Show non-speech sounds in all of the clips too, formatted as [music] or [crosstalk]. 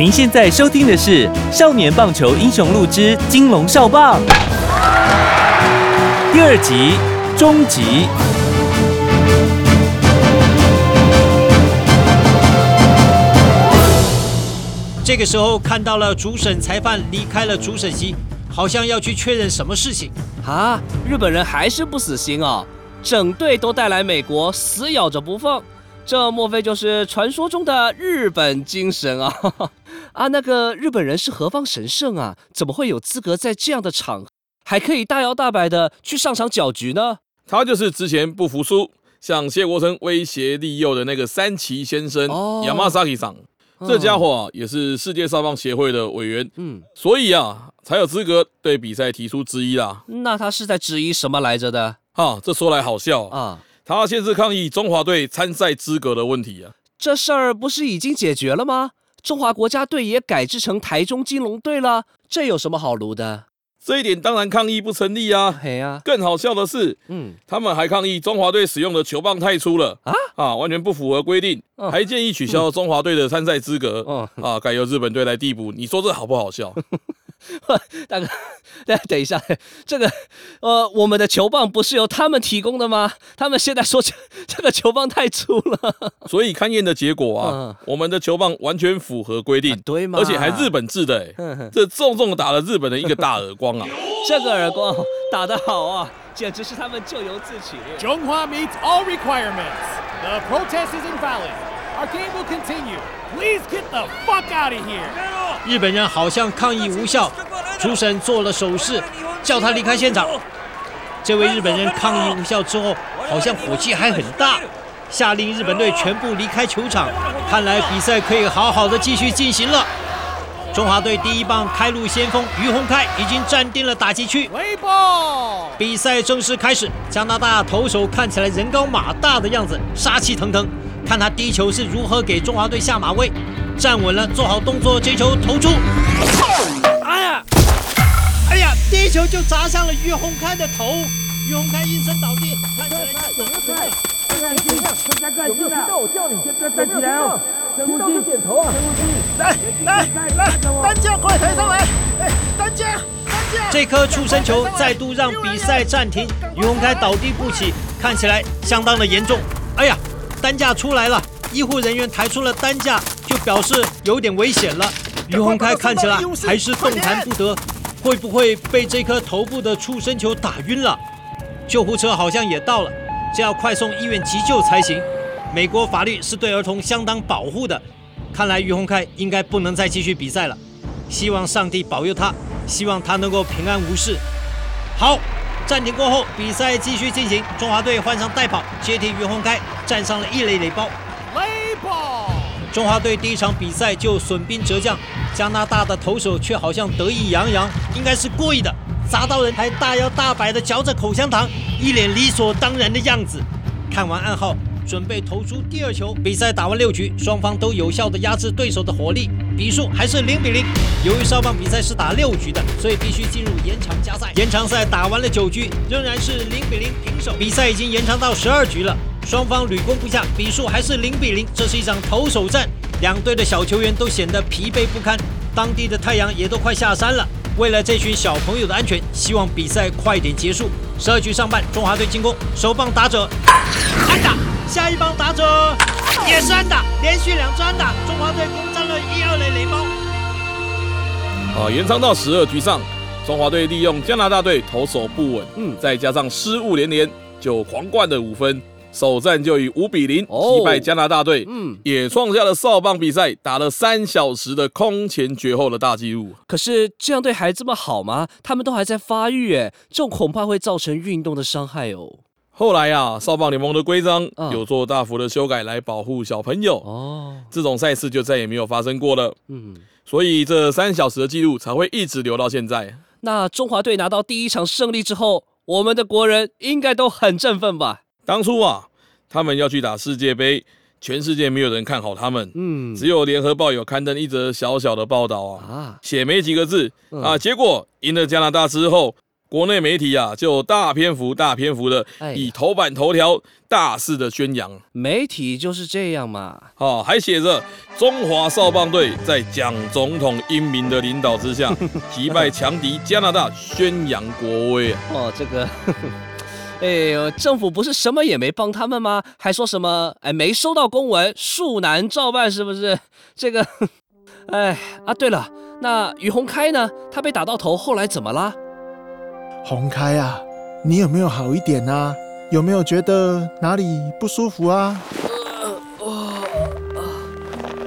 您现在收听的是《少年棒球英雄录之金龙少棒》第二集终极。这个时候看到了主审裁判离开了主审席，好像要去确认什么事情。啊，日本人还是不死心哦，整队都带来美国，死咬着不放。这莫非就是传说中的日本精神啊？[laughs] 啊，那个日本人是何方神圣啊？怎么会有资格在这样的场合，还可以大摇大摆的去上场搅局呢？他就是之前不服输，向谢国成威胁利诱的那个三崎先生哦亚麻萨 a 桑。这家伙啊，也是世界少棒协会的委员，嗯，所以啊，才有资格对比赛提出质疑啦。那他是在质疑什么来着的啊，这说来好笑啊，啊？他先是抗议中华队参赛资格的问题啊。这事儿不是已经解决了吗？中华国家队也改制成台中金龙队了，这有什么好撸的？这一点当然抗议不成立啊。嘿呀、更好笑的是，嗯，他们还抗议中华队使用的球棒太粗了啊啊，完全不符合规定，嗯还建议取消中华队的参赛资格哦啊，改由日本队来递补。你说这好不好笑？[laughs] [laughs] 大哥，[laughs] 等等一下，这个呃，我们的球棒不是由他们提供的吗？他们现在说这这个球棒太粗了，所以勘验的结果啊嗯，我们的球棒完全符合规定，对吗？而且还日本制的、欸，哼哼这重重地打了日本的一个大耳光啊！[laughs] 这个耳光打得好啊，简直是他们咎由自取。Zhonghua meets all requirements. The protest is invalid. Our game will continue. Please get the fuck out of here. 日本人好像抗议无效，主审做了手势，叫他离开现场。这位日本人抗议无效之后，好像火气还很大，下令日本队全部离开球场。看来比赛可以好好的继续进行了。中华队第一棒开路先锋于洪开已经站定了打击区，Play ball. 比赛正式开始，加拿大投手看起来人高马大的样子，杀气腾腾。看他第一球是如何给中华队下马威，站稳了，做好动作，接球投出。哎呀，哎呀，第一球就砸向了于洪开的头，于洪开应声倒地，看起来有没有看？来来来，担架快抬上来！哎，担架，担架。这颗触身球再度让比赛暂停，于洪开倒地不起，看起来相当的严重。哎呀，担架出来了，医护人员抬出了担架，就表示有点危险了。于洪开看起来还是动弹不得，会不会被这颗头部的触身球打晕了？救护车好像也到了，这要快送医院急救才行。美国法律是对儿童相当保护的，看来于洪开应该不能再继续比赛了。希望上帝保佑他，希望他能够平安无事。好，暂停过后，比赛继续进行。中华队换上代跑，接替于洪开，站上了一垒垒包。Play ball. 中华队第一场比赛就损兵折将，加拿大的投手却好像得意洋洋，应该是故意的，砸到人还大摇大摆的嚼着口香糖，一脸理所当然的样子。看完暗号，准备投出第二球。比赛打完六局，双方都有效的压制对手的火力，比数还是零比零。由于少棒比赛是打六局的，所以必须进入延长加赛。延长赛打完了九局，仍然是零比零平手。比赛已经延长到十二局了，双方屡攻不下，比数还是零比零。这是一场投手战，两队的小球员都显得疲惫不堪，当地的太阳也都快下山了。为了这群小朋友的安全，希望比赛快点结束。十二局上半，中华队进攻，首棒打者安打，下一棒打者也是安打，连续两支安打，中华队攻占了一二垒垒包。啊，延长到十二局上，中华队利用加拿大队投手不稳，嗯再加上失误连连，就狂灌了五分，首战就以五比零哦击败加拿大队，嗯，也创下了少棒比赛打了三小时的空前绝后的大纪录。可是这样对孩子们好吗？他们都还在发育，哎，这种恐怕会造成运动的伤害哦。后来啊，少棒联盟的规章嗯有做大幅的修改来保护小朋友，哦，这种赛事就再也没有发生过了。嗯，所以这三小时的记录才会一直留到现在。那中华队拿到第一场胜利之后，我们的国人应该都很振奋吧？当初啊，他们要去打世界杯，全世界没有人看好他们，嗯，只有联合报有刊登一则小小的报道啊，啊，写没几个字嗯啊，结果赢了加拿大之后。国内媒体啊，就大篇幅、大篇幅的以头版头条大肆的宣扬，媒体就是这样嘛。哦，还写着中华少棒队在蒋总统英明的领导之下，[laughs] 击败强敌加拿大，宣扬国威啊！哦，这个，哎呦，政府不是什么也没帮他们吗？还说什么哎没收到公文，恕难照办，是不是？这个，[laughs] 哎啊，对了，那于洪开呢？他被打到头，后来怎么啦？洪开啊，你有没有好一点啊？有没有觉得哪里不舒服啊？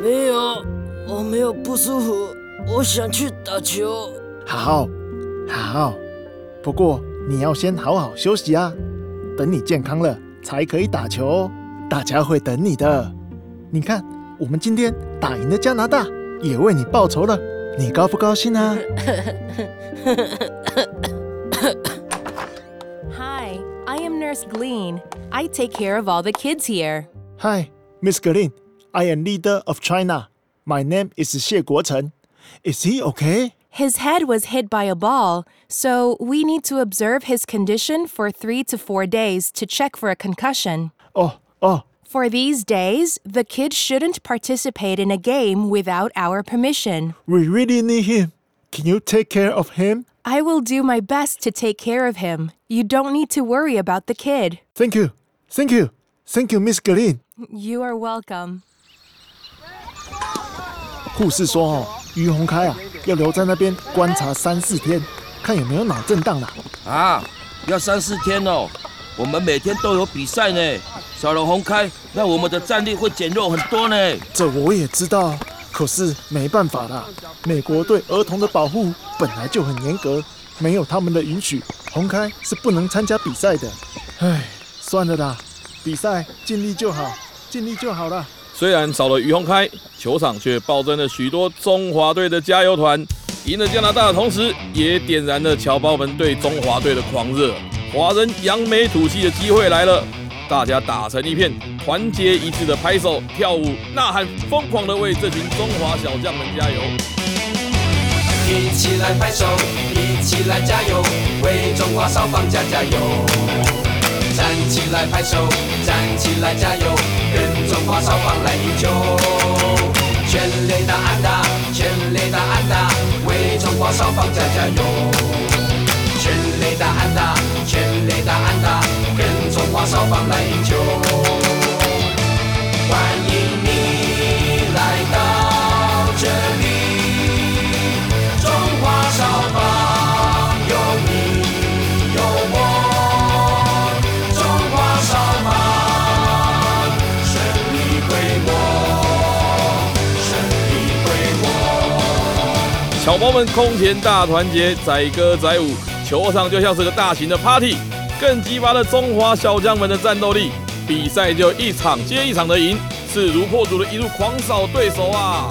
没有，我没有不舒服，我想去打球。好，好，不过你要先好好休息啊，等你健康了才可以打球哦。大家会等你的。你看，我们今天打赢了加拿大，也为你报仇了，你高不高兴啊？Hi, I am Nurse Glean. I take care of all the kids here. Hi, Miss Gleen. I am leader of China. My name is 谢国成. Is he okay? His head was hit by a ball, so we need to observe his condition for three to four days to check for a concussion. Oh, oh, For these days, the kid shouldn't participate in a game without our permission. we really need him. Can you take care of him? I will do my best to take care of him. You don't need to worry about the kid. Thank you. Thank you. Thank you, Miss Green. You are welcome. 护士说：“哦，于洪开啊， 要留在那边观察三四天，看有没有脑震荡啦。啊，要三四天哦。我们每天都有比赛呢，少了红开，那我们的战力会减弱很多呢。这我也知道，可是没办法啦。美国对儿童的保护本来就很严格，没有他们的允许，红开是不能参加比赛的。唉，算了啦，比赛尽力就好，尽力就好啦。虽然少了于洪开，球场却暴增了许多中华队的加油团。赢了加拿大的同时，也点燃了侨胞们对中华队的狂热。华人扬眉吐气的机会来了，大家打成一片，团结一致的拍手、跳舞、呐喊，疯狂的为这群中华小将们加油！一起来拍手，一起来加油，为中华少棒加加油！站起来拍手，站起来加油，中华少棒来赢球！全垒打安打，全垒打安打，为中华少棒加加油！全垒打安打，全垒打安打，跟中华少棒来赢球！我。侨胞们空前大团结，载歌载舞，球场就像是个大型的 party，更激发了中华小将们的战斗力。比赛就一场接一场的赢，势如破竹的一路狂扫对手啊！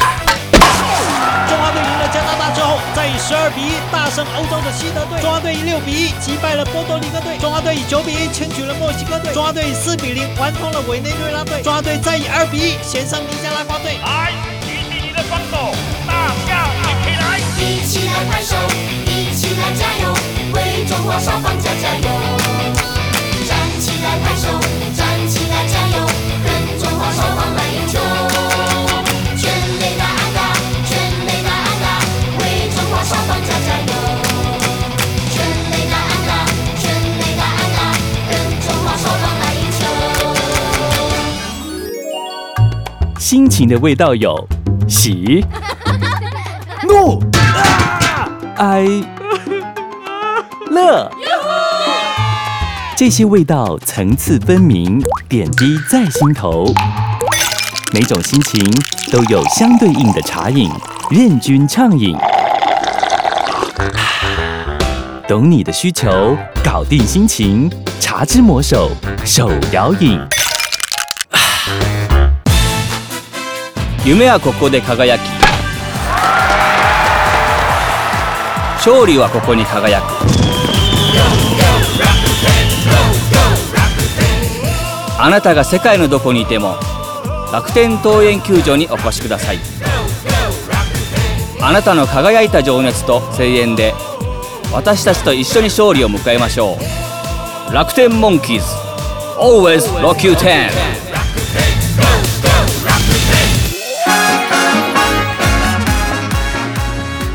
中华队赢了加拿大之后，再以十二比一大胜欧洲的西德队。中华队以六比一击败了波多黎各队。中华队以九比一轻取了墨西哥队。中华队以四比零完通了委内瑞拉队。中华队再以二比一险胜尼加拉瓜队。来，举起你的双手，大家一起来！拍手，一起来加油，为中华少棒加加油！站起来拍手，站起来加油，跟中华少棒来英雄！全垒打安打，全垒打安打，为中华少棒加加油！全垒打安打，全垒打安打，跟中华少棒来赢球！心情的味道有喜、[laughs] [laughs] 怒、哀、[laughs] 乐，这些味道层次分明，点滴在心头。每种心情都有相对应的茶饮，任君畅饮。 [sighs] 懂你的需求，搞定心情。茶之魔手手摇饮。[sighs] 夢はここで輝き 勝利はここに輝く。あなたが世界のどこにいても楽天桃園球場にお越しください。あなたの輝いた情熱と声援で私たちと一緒に勝利を迎えましょう。楽天モンキーズ Always Rock You 10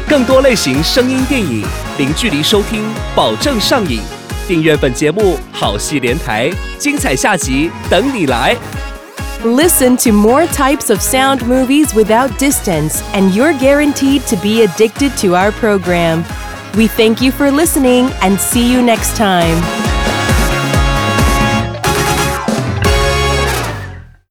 更多类型声音电影，零距离收听，保证上瘾。订阅本节目，好戏连台，精彩下集等你来。 Listen to more types of sound movies without distance, and you're guaranteed to be addicted to our program. We thank you for listening and see you next time.